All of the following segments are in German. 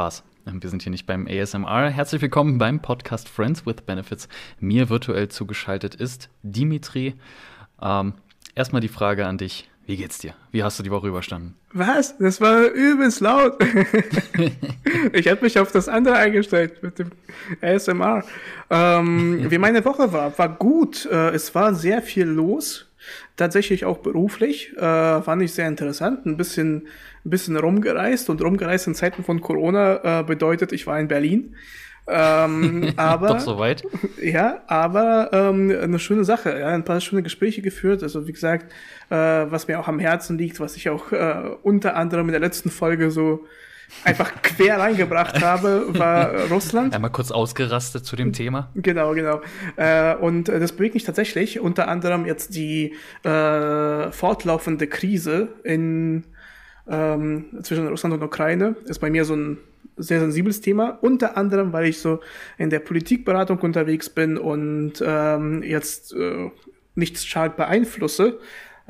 Spaß. Wir sind hier nicht beim ASMR. Herzlich willkommen beim Podcast Friends with Benefits. Mir virtuell zugeschaltet ist Dimitri. Ähm, erstmal die Frage an dich. Wie geht's dir? Wie hast du die Woche überstanden? Was? Das war übelst laut. ich habe mich auf das andere eingestellt mit dem ASMR. Ähm, wie meine Woche war, war gut. Äh, es war sehr viel los. Tatsächlich auch beruflich. Äh, fand ich sehr interessant. Ein bisschen, ein bisschen rumgereist. Und rumgereist in Zeiten von Corona äh, bedeutet, ich war in Berlin. Ähm, aber, Doch soweit. Ja, aber ähm, eine schöne Sache, ja, ein paar schöne Gespräche geführt. Also wie gesagt, äh, was mir auch am Herzen liegt, was ich auch äh, unter anderem in der letzten Folge so einfach quer reingebracht habe, war Russland. Einmal kurz ausgerastet zu dem Thema. Genau, genau. Äh, und das bewegt mich tatsächlich unter anderem jetzt die äh, fortlaufende Krise in ähm, zwischen Russland und Ukraine ist bei mir so ein sehr sensibles Thema, unter anderem, weil ich so in der Politikberatung unterwegs bin und ähm, jetzt äh, nichts stark beeinflusse,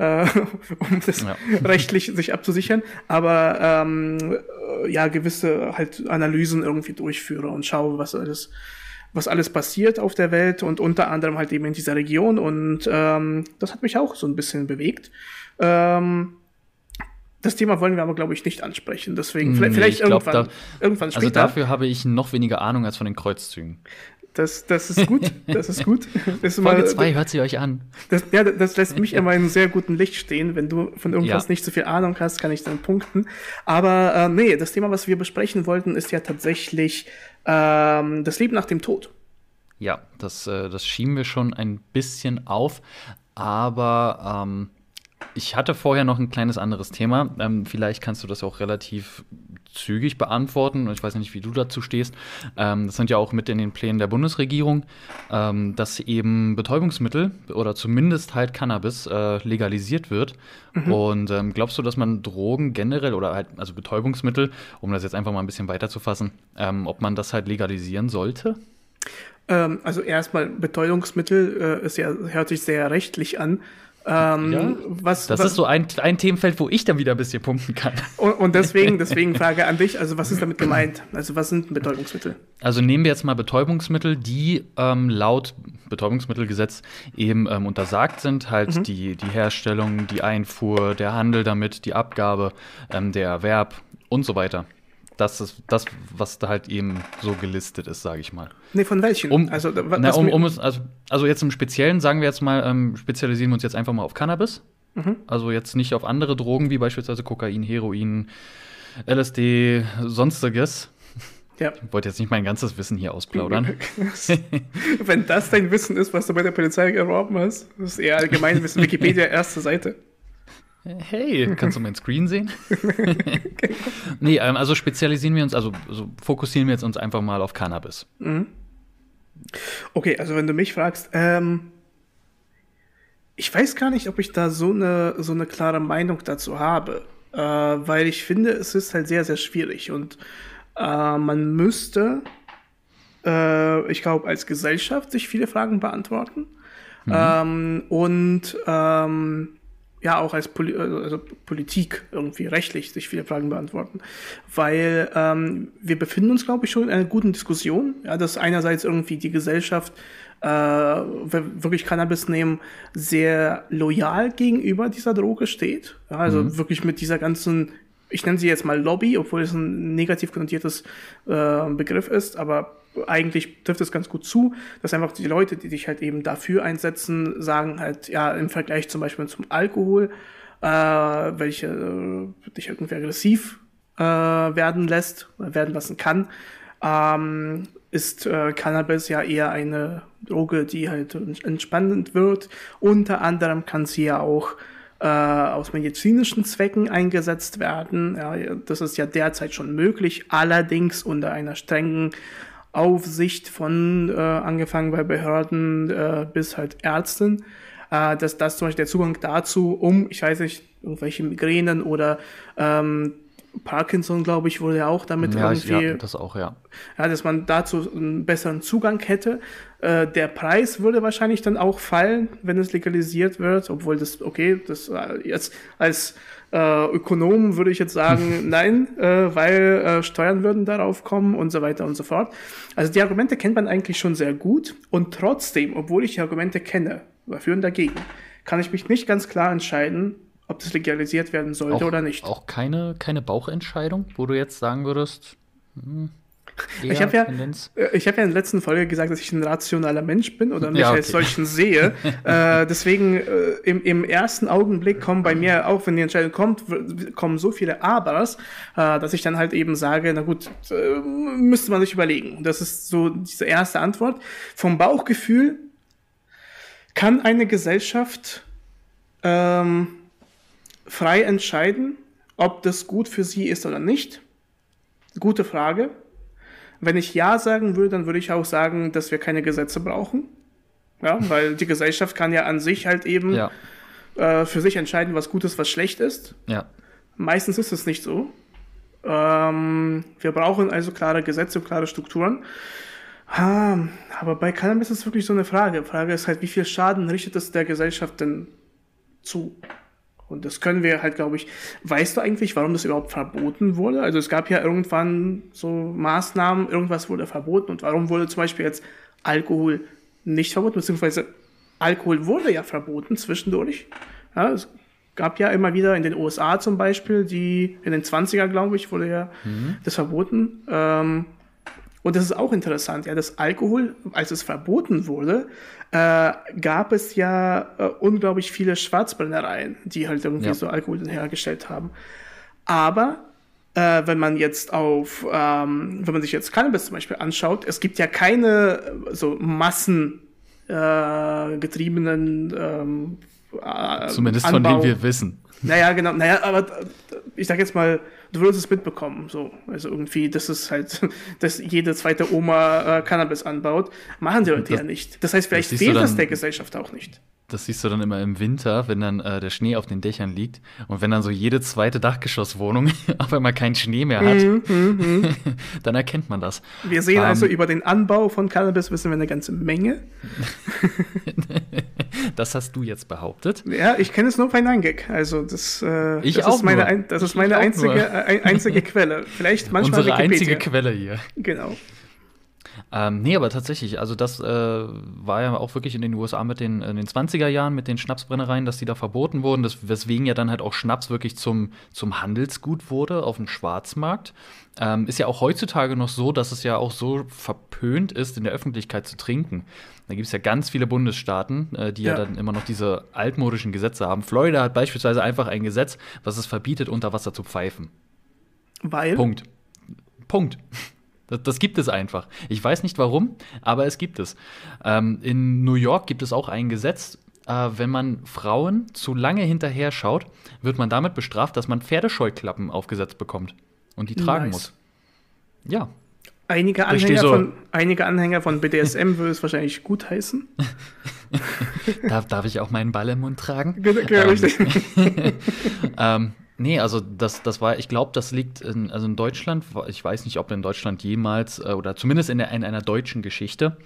äh, um das ja. rechtlich sich abzusichern, aber ähm, äh, ja, gewisse halt Analysen irgendwie durchführe und schaue, was alles was alles passiert auf der Welt und unter anderem halt eben in dieser Region und ähm, das hat mich auch so ein bisschen bewegt. Ähm, das Thema wollen wir aber, glaube ich, nicht ansprechen. Deswegen, vielleicht, nee, vielleicht irgendwann, glaub, da, irgendwann also später. Also dafür habe ich noch weniger Ahnung als von den Kreuzzügen. Das, das ist gut, das ist gut. Das ist Folge 2, hört sie euch an. Das, ja, das lässt mich immer in einem sehr guten Licht stehen. Wenn du von irgendwas ja. nicht so viel Ahnung hast, kann ich dann punkten. Aber äh, nee, das Thema, was wir besprechen wollten, ist ja tatsächlich ähm, das Leben nach dem Tod. Ja, das, äh, das schieben wir schon ein bisschen auf. Aber ähm, ich hatte vorher noch ein kleines anderes Thema. Ähm, vielleicht kannst du das auch relativ zügig beantworten. Ich weiß nicht, wie du dazu stehst. Ähm, das sind ja auch mit in den Plänen der Bundesregierung, ähm, dass eben Betäubungsmittel oder zumindest halt Cannabis äh, legalisiert wird. Mhm. Und ähm, glaubst du, dass man Drogen generell oder halt, also Betäubungsmittel, um das jetzt einfach mal ein bisschen weiter zu fassen, ähm, ob man das halt legalisieren sollte? Ähm, also erstmal Betäubungsmittel äh, ist ja, hört sich sehr rechtlich an. Ähm, ja, was, das was, ist so ein, ein Themenfeld, wo ich dann wieder ein bisschen pumpen kann. Und, und deswegen, deswegen Frage an dich, also was ist damit gemeint? Also was sind Betäubungsmittel? Also nehmen wir jetzt mal Betäubungsmittel, die ähm, laut Betäubungsmittelgesetz eben ähm, untersagt sind, halt mhm. die, die Herstellung, die Einfuhr, der Handel damit, die Abgabe, ähm, der Erwerb und so weiter das ist das, was da halt eben so gelistet ist, sage ich mal. Nee, von welchen? Um, also, na, um, um also, also jetzt im Speziellen, sagen wir jetzt mal, ähm, spezialisieren wir uns jetzt einfach mal auf Cannabis. Mhm. Also jetzt nicht auf andere Drogen, wie beispielsweise Kokain, Heroin, LSD, sonstiges. Ja. Ich wollte jetzt nicht mein ganzes Wissen hier ausplaudern. Wenn das dein Wissen ist, was du bei der Polizei erworben hast, das ist eher allgemein Wissen. Wikipedia, erste Seite. Hey, kannst du meinen Screen sehen? nee, ähm, also spezialisieren wir uns, also, also, fokussieren wir jetzt uns einfach mal auf Cannabis. Mhm. Okay, also wenn du mich fragst, ähm, ich weiß gar nicht, ob ich da so eine, so eine klare Meinung dazu habe, äh, weil ich finde, es ist halt sehr, sehr schwierig und äh, man müsste, äh, ich glaube, als Gesellschaft sich viele Fragen beantworten. Mhm. Ähm, und ähm, ja auch als Poli also Politik irgendwie rechtlich sich viele Fragen beantworten. Weil ähm, wir befinden uns, glaube ich, schon in einer guten Diskussion, ja, dass einerseits irgendwie die Gesellschaft äh, wirklich Cannabis nehmen, sehr loyal gegenüber dieser Droge steht. Ja, also mhm. wirklich mit dieser ganzen, ich nenne sie jetzt mal Lobby, obwohl es ein negativ konnotiertes äh, Begriff ist, aber eigentlich trifft es ganz gut zu, dass einfach die Leute, die sich halt eben dafür einsetzen, sagen halt, ja, im Vergleich zum Beispiel zum Alkohol, äh, welche äh, dich irgendwie aggressiv äh, werden lässt, werden lassen kann, ähm, ist äh, Cannabis ja eher eine Droge, die halt entspannend wird. Unter anderem kann sie ja auch äh, aus medizinischen Zwecken eingesetzt werden. Ja, das ist ja derzeit schon möglich, allerdings unter einer strengen Aufsicht von äh, angefangen bei Behörden äh, bis halt Ärzten, äh, dass das zum Beispiel der Zugang dazu, um, ich weiß nicht, irgendwelche Migränen oder ähm, Parkinson, glaube ich, wurde ja auch damit ja, irgendwie. Ja, das auch, ja. Ja, dass man dazu einen besseren Zugang hätte. Äh, der Preis würde wahrscheinlich dann auch fallen, wenn es legalisiert wird, obwohl das, okay, das äh, jetzt als äh, Ökonom würde ich jetzt sagen, nein, äh, weil äh, Steuern würden darauf kommen und so weiter und so fort. Also die Argumente kennt man eigentlich schon sehr gut und trotzdem, obwohl ich die Argumente kenne, dafür und dagegen, kann ich mich nicht ganz klar entscheiden, ob das legalisiert werden sollte auch, oder nicht. Auch keine, keine Bauchentscheidung, wo du jetzt sagen würdest, hm, ich habe ja, äh, hab ja in der letzten Folge gesagt, dass ich ein rationaler Mensch bin oder mich ja, okay. als solchen sehe. äh, deswegen äh, im, im, ersten Augenblick kommen bei mir, auch wenn die Entscheidung kommt, kommen so viele Abers, äh, dass ich dann halt eben sage, na gut, äh, müsste man sich überlegen. Das ist so diese erste Antwort. Vom Bauchgefühl kann eine Gesellschaft ähm, frei entscheiden, ob das gut für sie ist oder nicht. Gute Frage. Wenn ich Ja sagen würde, dann würde ich auch sagen, dass wir keine Gesetze brauchen. Ja, weil die Gesellschaft kann ja an sich halt eben ja. äh, für sich entscheiden, was gut ist, was schlecht ist. Ja. Meistens ist es nicht so. Ähm, wir brauchen also klare Gesetze, klare Strukturen. Ah, aber bei Cannabis ist es wirklich so eine Frage. Die Frage ist halt, wie viel Schaden richtet es der Gesellschaft denn zu? Und das können wir halt, glaube ich, weißt du eigentlich, warum das überhaupt verboten wurde? Also es gab ja irgendwann so Maßnahmen, irgendwas wurde verboten und warum wurde zum Beispiel jetzt Alkohol nicht verboten, beziehungsweise Alkohol wurde ja verboten zwischendurch. Ja, es gab ja immer wieder in den USA zum Beispiel, die in den 20er, glaube ich, wurde ja mhm. das verboten. Ähm, und das ist auch interessant, ja, das Alkohol, als es verboten wurde, äh, gab es ja äh, unglaublich viele Schwarzbrennereien, die halt irgendwie ja. so Alkohol hergestellt haben. Aber äh, wenn man jetzt auf, ähm, wenn man sich jetzt Cannabis zum Beispiel anschaut, es gibt ja keine äh, so massengetriebenen äh, ähm, äh, Zumindest Anbau. von denen wir wissen. Naja, genau. Naja, aber ich sag jetzt mal, du würdest es mitbekommen. So. Also irgendwie, das ist halt, dass jede zweite Oma äh, Cannabis anbaut. Machen die Leute das, ja nicht. Das heißt, vielleicht das fehlt das der Gesellschaft auch nicht. Das siehst du dann immer im Winter, wenn dann äh, der Schnee auf den Dächern liegt und wenn dann so jede zweite Dachgeschosswohnung auf einmal keinen Schnee mehr hat, mm, mm, mm. dann erkennt man das. Wir sehen um, also über den Anbau von Cannabis wissen wir eine ganze Menge. das hast du jetzt behauptet. Ja, ich kenne es nur bei Nein-Gag. Also das, äh, ich das auch ist meine, ein, das ist meine einzige, äh, einzige Quelle. Vielleicht manchmal Unsere Wikipedia. einzige Quelle hier. Genau. Ähm, nee, aber tatsächlich, also das äh, war ja auch wirklich in den USA mit den, in den 20er Jahren mit den Schnapsbrennereien, dass die da verboten wurden, das, weswegen ja dann halt auch Schnaps wirklich zum, zum Handelsgut wurde auf dem Schwarzmarkt. Ähm, ist ja auch heutzutage noch so, dass es ja auch so verpönt ist, in der Öffentlichkeit zu trinken. Da gibt es ja ganz viele Bundesstaaten, äh, die ja. ja. dann immer noch diese altmodischen Gesetze haben. Florida hat beispielsweise einfach ein Gesetz, was es verbietet, unter Wasser zu pfeifen. Weil? Punkt. Punkt. Das, das, gibt es einfach. Ich weiß nicht warum, aber es gibt es. Ähm, in New York gibt es auch ein Gesetz, äh, wenn man Frauen zu lange hinterher schaut, wird man damit bestraft, dass man Pferdescheuklappen aufgesetzt bekommt und die tragen nice. muss. Ja. Einige Anhänger, so von, einige Anhänger von BDSM würde es wahrscheinlich gut heißen. darf, darf ich auch meinen Ball im Mund tragen? Genau, richtig. ähm, Nee, also das, das war, ich glaube, das liegt in, also in Deutschland, ich weiß nicht, ob in Deutschland jemals, äh, oder zumindest in, der, in einer deutschen Geschichte,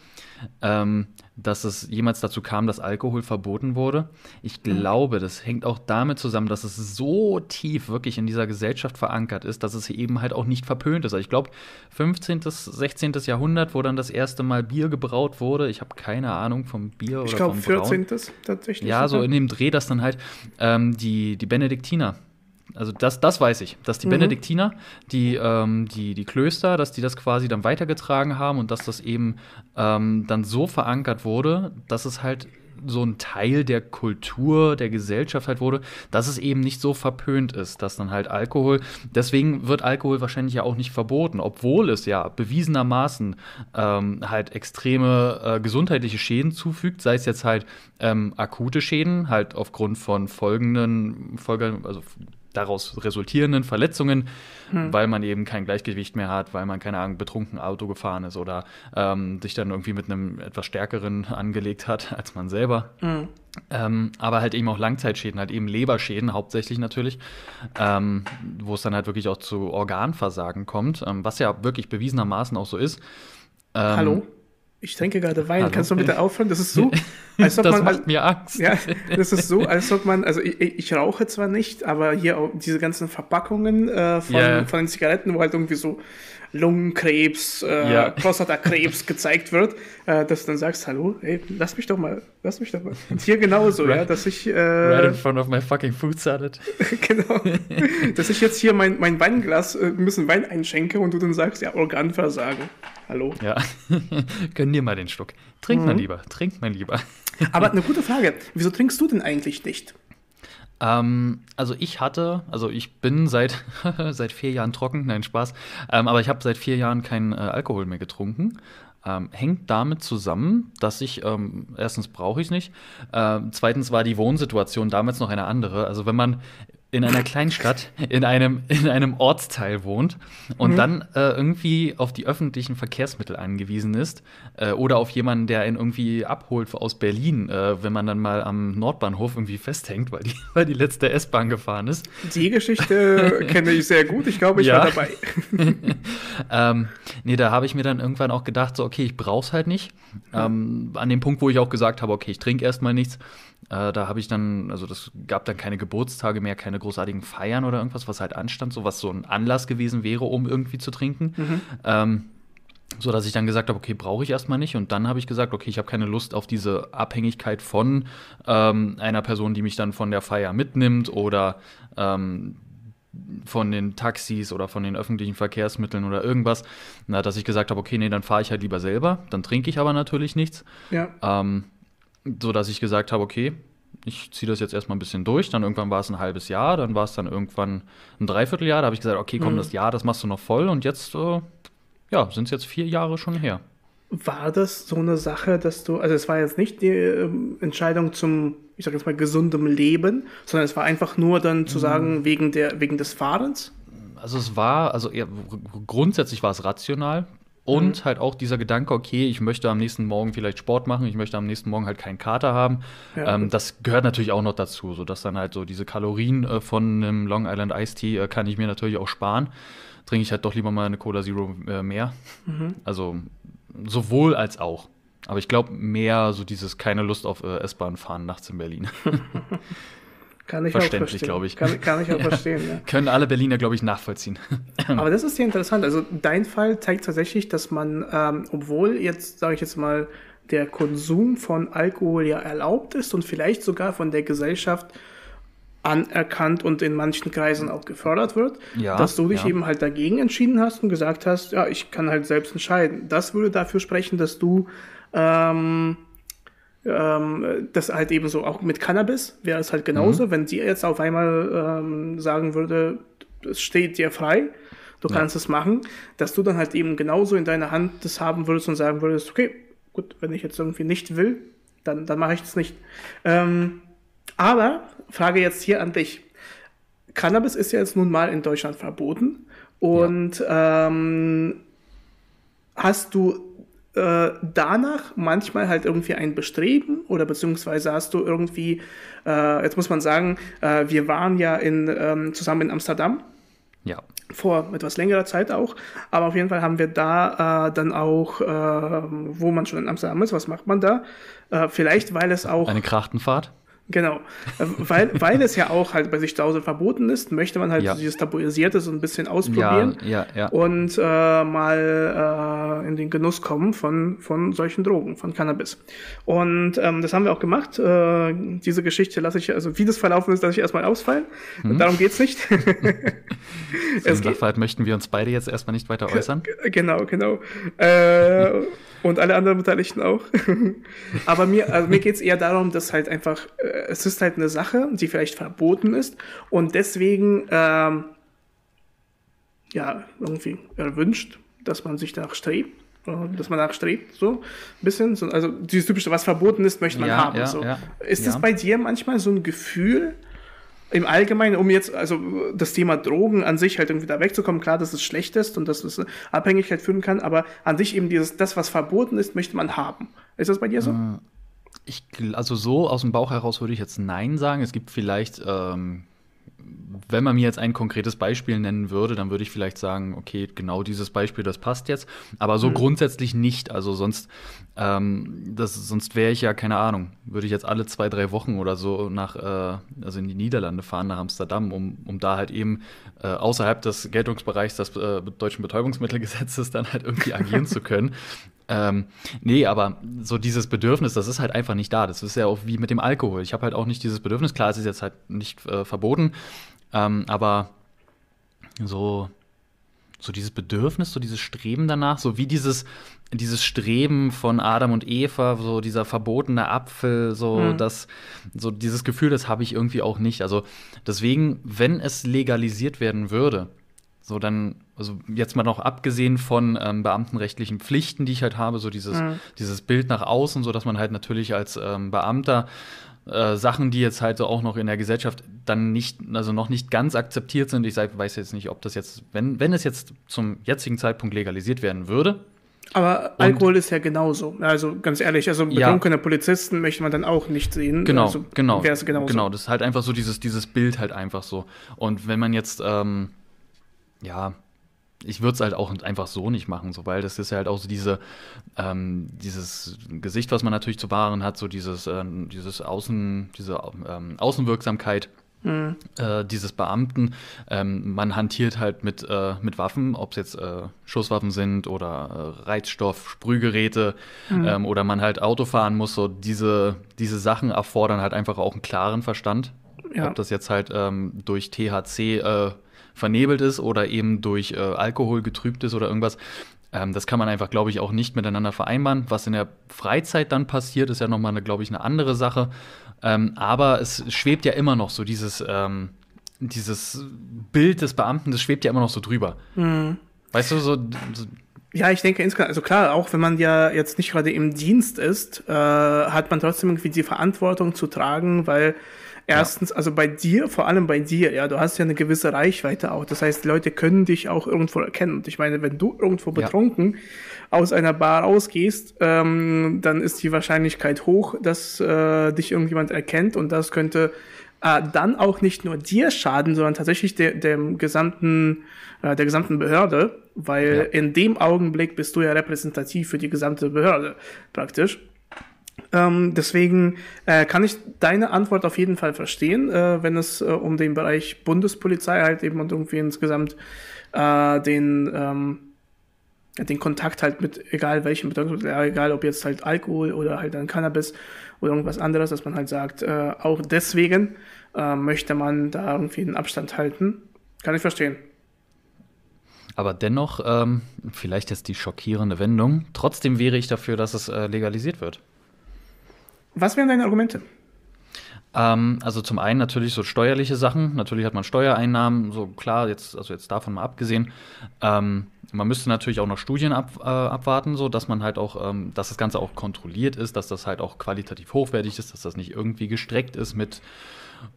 ähm, dass es jemals dazu kam, dass Alkohol verboten wurde. Ich mhm. glaube, das hängt auch damit zusammen, dass es so tief wirklich in dieser Gesellschaft verankert ist, dass es eben halt auch nicht verpönt ist. Also ich glaube, 15., 16. Jahrhundert, wo dann das erste Mal Bier gebraut wurde. Ich habe keine Ahnung vom Bier ich oder glaub, vom Brauen. Ich glaube, 14. tatsächlich. Ja, so in dem Dreh, dass dann halt ähm, die, die Benediktiner also das, das weiß ich, dass die mhm. Benediktiner, die, ähm, die, die Klöster, dass die das quasi dann weitergetragen haben und dass das eben ähm, dann so verankert wurde, dass es halt so ein Teil der Kultur, der Gesellschaft halt wurde, dass es eben nicht so verpönt ist, dass dann halt Alkohol, deswegen wird Alkohol wahrscheinlich ja auch nicht verboten, obwohl es ja bewiesenermaßen ähm, halt extreme äh, gesundheitliche Schäden zufügt, sei es jetzt halt ähm, akute Schäden, halt aufgrund von folgenden, Folgen, also daraus resultierenden Verletzungen, hm. weil man eben kein Gleichgewicht mehr hat, weil man, keine Ahnung, betrunken Auto gefahren ist oder ähm, sich dann irgendwie mit einem etwas stärkeren angelegt hat als man selber. Hm. Ähm, aber halt eben auch Langzeitschäden, halt eben Leberschäden hauptsächlich natürlich, ähm, wo es dann halt wirklich auch zu Organversagen kommt, ähm, was ja wirklich bewiesenermaßen auch so ist. Ähm, Hallo? Ich trinke gerade Wein. Hallo? Kannst du bitte aufhören? Das ist so, als ob das man, macht mir Angst. Ja, das ist so, als ob man, also ich, ich rauche zwar nicht, aber hier auch diese ganzen Verpackungen äh, von, yeah. von den Zigaretten, wo halt irgendwie so Lungenkrebs, äh, ja. Prostatakrebs gezeigt wird, äh, dass du dann sagst, hallo, ey, lass mich doch mal, lass mich doch mal. Und hier genauso, right. ja, dass ich. Äh, right in front of my fucking food salad. genau. dass ich jetzt hier mein, mein Weinglas, äh, ein bisschen Wein einschenke und du dann sagst, ja, Organversagen. Hallo. Ja. Gönn dir mal den Schluck. Trink mhm. mal lieber, trink mal lieber. Aber eine gute Frage. Wieso trinkst du denn eigentlich nicht? Ähm, also ich hatte, also ich bin seit, seit vier Jahren trocken, nein, Spaß, ähm, aber ich habe seit vier Jahren keinen äh, Alkohol mehr getrunken. Ähm, hängt damit zusammen, dass ich, ähm, erstens brauche ich es nicht, äh, zweitens war die Wohnsituation damals noch eine andere. Also wenn man in einer Kleinstadt in einem, in einem Ortsteil wohnt und mhm. dann äh, irgendwie auf die öffentlichen Verkehrsmittel angewiesen ist äh, oder auf jemanden, der ihn irgendwie abholt aus Berlin, äh, wenn man dann mal am Nordbahnhof irgendwie festhängt, weil die, weil die letzte S-Bahn gefahren ist. Die Geschichte kenne ich sehr gut. Ich glaube, ich ja. war dabei. ähm, nee, da habe ich mir dann irgendwann auch gedacht, so, okay, ich brauche es halt nicht. Ähm, an dem Punkt, wo ich auch gesagt habe, okay, ich trinke erstmal nichts. Äh, da habe ich dann, also das gab dann keine Geburtstage mehr, keine großartigen Feiern oder irgendwas, was halt anstand, so was so ein Anlass gewesen wäre, um irgendwie zu trinken. Mhm. Ähm, so dass ich dann gesagt habe, okay, brauche ich erstmal nicht. Und dann habe ich gesagt, okay, ich habe keine Lust auf diese Abhängigkeit von ähm, einer Person, die mich dann von der Feier mitnimmt oder ähm, von den Taxis oder von den öffentlichen Verkehrsmitteln oder irgendwas, na, dass ich gesagt habe, okay, nee, dann fahre ich halt lieber selber, dann trinke ich aber natürlich nichts. Ja. Ähm, so dass ich gesagt habe, okay, ich ziehe das jetzt erstmal ein bisschen durch. Dann irgendwann war es ein halbes Jahr, dann war es dann irgendwann ein Dreivierteljahr. Da habe ich gesagt, okay, komm, mhm. das Jahr, das machst du noch voll. Und jetzt, äh, ja, sind es jetzt vier Jahre schon her. War das so eine Sache, dass du, also es war jetzt nicht die äh, Entscheidung zum, ich sage jetzt mal, gesundem Leben, sondern es war einfach nur dann zu mhm. sagen, wegen, der, wegen des Fahrens? Also es war, also eher, grundsätzlich war es rational. Und mhm. halt auch dieser Gedanke, okay, ich möchte am nächsten Morgen vielleicht Sport machen, ich möchte am nächsten Morgen halt keinen Kater haben. Ja. Ähm, das gehört natürlich auch noch dazu, sodass dann halt so diese Kalorien äh, von einem Long Island Iced Tea äh, kann ich mir natürlich auch sparen. Trinke ich halt doch lieber mal eine Cola Zero äh, mehr. Mhm. Also sowohl als auch. Aber ich glaube mehr so dieses keine Lust auf äh, S-Bahn fahren nachts in Berlin. Kann ich Verständlich, glaube ich. Kann, kann ich auch ja. verstehen. Ja. Können alle Berliner, glaube ich, nachvollziehen. Aber das ist sehr interessant. Also dein Fall zeigt tatsächlich, dass man, ähm, obwohl jetzt, sage ich jetzt mal, der Konsum von Alkohol ja erlaubt ist und vielleicht sogar von der Gesellschaft anerkannt und in manchen Kreisen auch gefördert wird, ja, dass du dich ja. eben halt dagegen entschieden hast und gesagt hast, ja, ich kann halt selbst entscheiden. Das würde dafür sprechen, dass du ähm, ähm, das halt eben so auch mit Cannabis wäre es halt genauso, mhm. wenn sie jetzt auf einmal ähm, sagen würde, es steht dir frei, du ja. kannst es machen, dass du dann halt eben genauso in deiner Hand das haben würdest und sagen würdest, okay, gut, wenn ich jetzt irgendwie nicht will, dann, dann mache ich das nicht. Ähm, aber, Frage jetzt hier an dich. Cannabis ist ja jetzt nun mal in Deutschland verboten und ja. ähm, hast du äh, danach manchmal halt irgendwie ein Bestreben oder beziehungsweise hast du irgendwie, äh, jetzt muss man sagen, äh, wir waren ja in, ähm, zusammen in Amsterdam. Ja. Vor etwas längerer Zeit auch. Aber auf jeden Fall haben wir da äh, dann auch, äh, wo man schon in Amsterdam ist, was macht man da? Vielleicht, weil es auch. Eine Krachtenfahrt? Genau, äh, weil, weil es ja auch halt bei sich zu Hause verboten ist, möchte man halt ja. dieses Tabuisierte so ein bisschen ausprobieren ja, ja, ja. und äh, mal äh, in den Genuss kommen von, von solchen Drogen, von Cannabis. Und ähm, das haben wir auch gemacht. Äh, diese Geschichte lasse ich, also wie das verlaufen ist, lasse ich erstmal ausfallen. Hm. Darum geht's nicht. Zum Sachverhalt möchten wir uns beide jetzt erstmal nicht weiter äußern. Genau, genau. Äh, und alle anderen Beteiligten auch. Aber mir, also mir geht es eher darum, dass halt einfach, äh, es ist halt eine Sache, die vielleicht verboten ist und deswegen ähm, ja irgendwie erwünscht, dass man sich danach strebt dass man nachstrebt, so ein bisschen. So, also dieses typische, was verboten ist, möchte man ja, haben. Ja, so. Ja, ist es bei dir manchmal so ein Gefühl, im Allgemeinen, um jetzt, also das Thema Drogen an sich halt irgendwie da wegzukommen, klar, dass es schlecht ist und dass es Abhängigkeit führen kann, aber an sich eben dieses, das, was verboten ist, möchte man haben. Ist das bei dir so? Äh, ich, also so aus dem Bauch heraus würde ich jetzt Nein sagen. Es gibt vielleicht ähm, wenn man mir jetzt ein konkretes Beispiel nennen würde, dann würde ich vielleicht sagen, okay, genau dieses Beispiel, das passt jetzt. Aber so mhm. grundsätzlich nicht. Also sonst, ähm, das, sonst wäre ich ja, keine Ahnung, würde ich jetzt alle zwei, drei Wochen oder so nach, äh, also in die Niederlande fahren, nach Amsterdam, um, um da halt eben äh, außerhalb des Geltungsbereichs des äh, deutschen Betäubungsmittelgesetzes dann halt irgendwie agieren zu können. Ähm, nee, aber so dieses Bedürfnis, das ist halt einfach nicht da. Das ist ja auch wie mit dem Alkohol. Ich habe halt auch nicht dieses Bedürfnis. Klar, es ist jetzt halt nicht äh, verboten, ähm, aber so, so dieses Bedürfnis, so dieses Streben danach, so wie dieses, dieses Streben von Adam und Eva, so dieser verbotene Apfel, so mhm. das, so dieses Gefühl, das habe ich irgendwie auch nicht. Also deswegen, wenn es legalisiert werden würde, so dann also jetzt mal noch abgesehen von ähm, beamtenrechtlichen Pflichten, die ich halt habe, so dieses, mhm. dieses Bild nach außen, so dass man halt natürlich als ähm, Beamter äh, Sachen, die jetzt halt auch noch in der Gesellschaft dann nicht, also noch nicht ganz akzeptiert sind. Ich sag, weiß jetzt nicht, ob das jetzt, wenn, wenn es jetzt zum jetzigen Zeitpunkt legalisiert werden würde. Aber Alkohol ist ja genauso. Also ganz ehrlich, also betrunkene ja. Polizisten möchte man dann auch nicht sehen. Genau, also, genau. Genau, das ist halt einfach so dieses, dieses Bild halt einfach so. Und wenn man jetzt, ähm, ja, ich würde es halt auch einfach so nicht machen, so, weil das ist ja halt auch so diese, ähm, dieses Gesicht, was man natürlich zu wahren hat, so dieses, äh, dieses Außen, diese ähm, Außenwirksamkeit. Mhm. Äh, dieses Beamten, ähm, man hantiert halt mit, äh, mit Waffen, ob es jetzt äh, Schusswaffen sind oder äh, Reizstoff, Sprühgeräte mhm. ähm, oder man halt Auto fahren muss, so diese, diese Sachen erfordern halt einfach auch einen klaren Verstand. Ja. Ob das jetzt halt ähm, durch THC äh, vernebelt ist oder eben durch äh, Alkohol getrübt ist oder irgendwas. Ähm, das kann man einfach, glaube ich, auch nicht miteinander vereinbaren. Was in der Freizeit dann passiert, ist ja nochmal, glaube ich, eine andere Sache. Ähm, aber es schwebt ja immer noch so dieses, ähm, dieses Bild des Beamten, das schwebt ja immer noch so drüber. Mhm. Weißt du, so, so ja, ich denke insgesamt, also klar, auch wenn man ja jetzt nicht gerade im Dienst ist, äh, hat man trotzdem irgendwie die Verantwortung zu tragen, weil Erstens, ja. also bei dir, vor allem bei dir, ja, du hast ja eine gewisse Reichweite auch. Das heißt, Leute können dich auch irgendwo erkennen. Und ich meine, wenn du irgendwo betrunken ja. aus einer Bar ausgehst, ähm, dann ist die Wahrscheinlichkeit hoch, dass äh, dich irgendjemand erkennt und das könnte äh, dann auch nicht nur dir schaden, sondern tatsächlich de dem gesamten, äh, der gesamten Behörde, weil ja. in dem Augenblick bist du ja repräsentativ für die gesamte Behörde praktisch. Ähm, deswegen äh, kann ich deine Antwort auf jeden Fall verstehen, äh, wenn es äh, um den Bereich Bundespolizei halt eben und irgendwie insgesamt äh, den, ähm, den Kontakt halt mit egal welchem Betäubungsmittel, egal ob jetzt halt Alkohol oder halt dann Cannabis oder irgendwas anderes, dass man halt sagt, äh, auch deswegen äh, möchte man da irgendwie einen Abstand halten. Kann ich verstehen. Aber dennoch, ähm, vielleicht jetzt die schockierende Wendung, trotzdem wäre ich dafür, dass es legalisiert wird. Was wären deine Argumente? Ähm, also zum einen natürlich so steuerliche Sachen. Natürlich hat man Steuereinnahmen, so klar, jetzt, also jetzt davon mal abgesehen. Ähm, man müsste natürlich auch noch Studien ab, äh, abwarten, so dass man halt auch, ähm, dass das Ganze auch kontrolliert ist, dass das halt auch qualitativ hochwertig ist, dass das nicht irgendwie gestreckt ist mit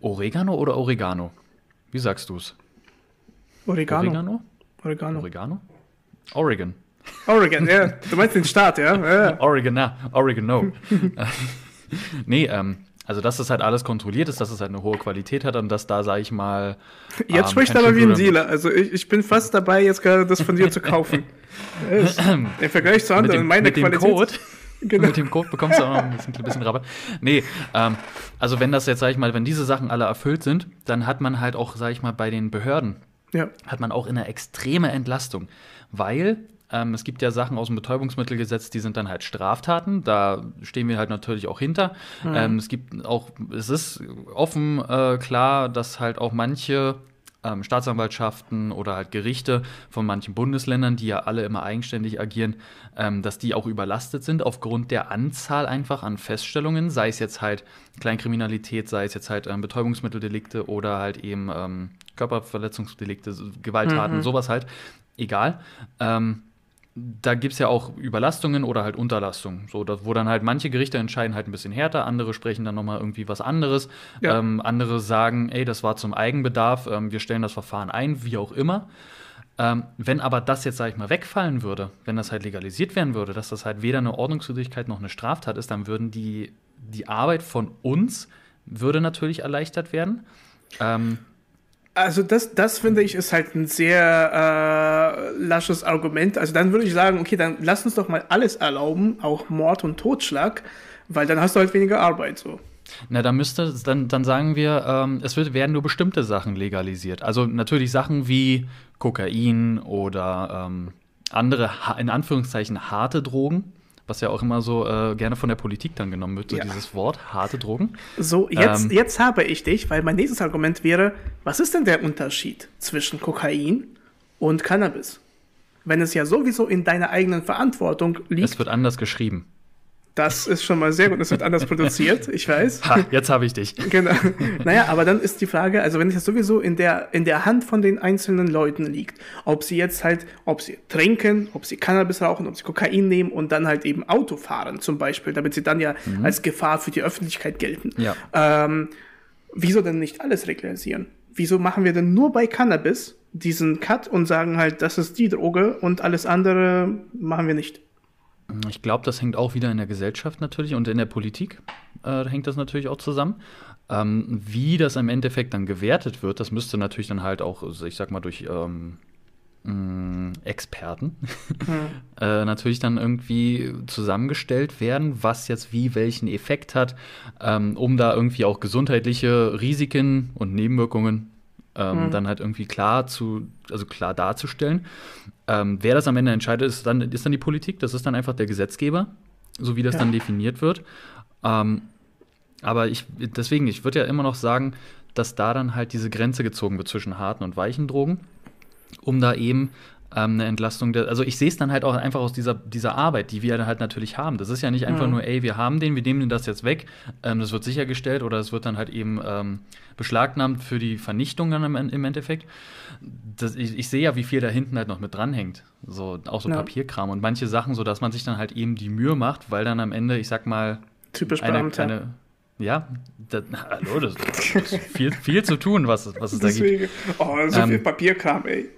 Oregano oder Oregano. Wie sagst du es? Oregano. Oregano? Oregano. Oregano? Oregon. Oregon, ja. Du meinst den Staat, ja? ja. Oregon, na, Oregon, no. nee, ähm, also dass das halt alles kontrolliert ist, dass es halt eine hohe Qualität hat und dass da, sage ich mal. Jetzt ähm, spricht aber wie ein Dealer. Also ich, ich bin fast dabei, jetzt gerade das von dir zu kaufen. Im Vergleich zu anderen, mit dem, meine mit Qualität. Dem Code, genau. Mit dem Code bekommst du auch noch ein bisschen, ein bisschen Rabatt. Nee, ähm, also wenn das jetzt, sag ich mal, wenn diese Sachen alle erfüllt sind, dann hat man halt auch, sag ich mal, bei den Behörden, ja. hat man auch eine extreme Entlastung. Weil ähm, es gibt ja Sachen aus dem Betäubungsmittelgesetz, die sind dann halt Straftaten. Da stehen wir halt natürlich auch hinter. Mhm. Ähm, es gibt auch, es ist offen äh, klar, dass halt auch manche ähm, Staatsanwaltschaften oder halt Gerichte von manchen Bundesländern, die ja alle immer eigenständig agieren, ähm, dass die auch überlastet sind aufgrund der Anzahl einfach an Feststellungen, sei es jetzt halt Kleinkriminalität, sei es jetzt halt ähm, Betäubungsmitteldelikte oder halt eben ähm, Körperverletzungsdelikte, Gewalttaten, mhm. sowas halt. Egal. Ähm, da gibt es ja auch Überlastungen oder halt Unterlastungen. So, wo dann halt manche Gerichte entscheiden halt ein bisschen härter, andere sprechen dann nochmal irgendwie was anderes. Ja. Ähm, andere sagen, ey, das war zum Eigenbedarf, ähm, wir stellen das Verfahren ein, wie auch immer. Ähm, wenn aber das jetzt, sag ich mal, wegfallen würde, wenn das halt legalisiert werden würde, dass das halt weder eine Ordnungswidrigkeit noch eine Straftat ist, dann würden die, die Arbeit von uns würde natürlich erleichtert werden. Ähm, also das, das finde ich ist halt ein sehr äh, lasches Argument. Also dann würde ich sagen, okay, dann lass uns doch mal alles erlauben, auch Mord und Totschlag, weil dann hast du halt weniger Arbeit so. Na, da müsste, dann, dann sagen wir, ähm, es wird, werden nur bestimmte Sachen legalisiert. Also natürlich Sachen wie Kokain oder ähm, andere, in Anführungszeichen, harte Drogen was ja auch immer so äh, gerne von der Politik dann genommen wird, so ja. dieses Wort, harte Drogen. So, jetzt, ähm, jetzt habe ich dich, weil mein nächstes Argument wäre, was ist denn der Unterschied zwischen Kokain und Cannabis? Wenn es ja sowieso in deiner eigenen Verantwortung liegt. Es wird anders geschrieben. Das ist schon mal sehr gut. Es wird anders produziert, ich weiß. Ha, jetzt habe ich dich. Genau. Naja, aber dann ist die Frage, also wenn es sowieso in der, in der Hand von den einzelnen Leuten liegt, ob sie jetzt halt, ob sie trinken, ob sie Cannabis rauchen, ob sie Kokain nehmen und dann halt eben Auto fahren zum Beispiel, damit sie dann ja mhm. als Gefahr für die Öffentlichkeit gelten. Ja. Ähm, wieso denn nicht alles legalisieren? Wieso machen wir denn nur bei Cannabis diesen Cut und sagen halt, das ist die Droge und alles andere machen wir nicht? Ich glaube, das hängt auch wieder in der Gesellschaft natürlich und in der Politik äh, hängt das natürlich auch zusammen. Ähm, wie das im Endeffekt dann gewertet wird, das müsste natürlich dann halt auch, also ich sag mal, durch ähm, mm, Experten mhm. äh, natürlich dann irgendwie zusammengestellt werden, was jetzt wie welchen Effekt hat, ähm, um da irgendwie auch gesundheitliche Risiken und Nebenwirkungen ähm, mhm. dann halt irgendwie klar zu, also klar darzustellen. Ähm, wer das am Ende entscheidet, ist dann, ist dann die Politik, das ist dann einfach der Gesetzgeber, so wie das ja. dann definiert wird. Ähm, aber ich, deswegen, ich würde ja immer noch sagen, dass da dann halt diese Grenze gezogen wird zwischen harten und weichen Drogen, um da eben ähm, eine Entlastung der, also ich sehe es dann halt auch einfach aus dieser, dieser Arbeit, die wir halt natürlich haben. Das ist ja nicht einfach mhm. nur, ey, wir haben den, wir nehmen das jetzt weg, ähm, das wird sichergestellt oder es wird dann halt eben ähm, beschlagnahmt für die Vernichtung dann im, im Endeffekt. Das, ich, ich sehe ja, wie viel da hinten halt noch mit dranhängt. So, auch so ja. Papierkram und manche Sachen, so dass man sich dann halt eben die Mühe macht, weil dann am Ende, ich sag mal, typisch eine. Eine, ja, das, hallo, das, das ist viel, viel zu tun, was, was es Deswegen. da gibt. Oh, so viel ähm, Papierkram, ey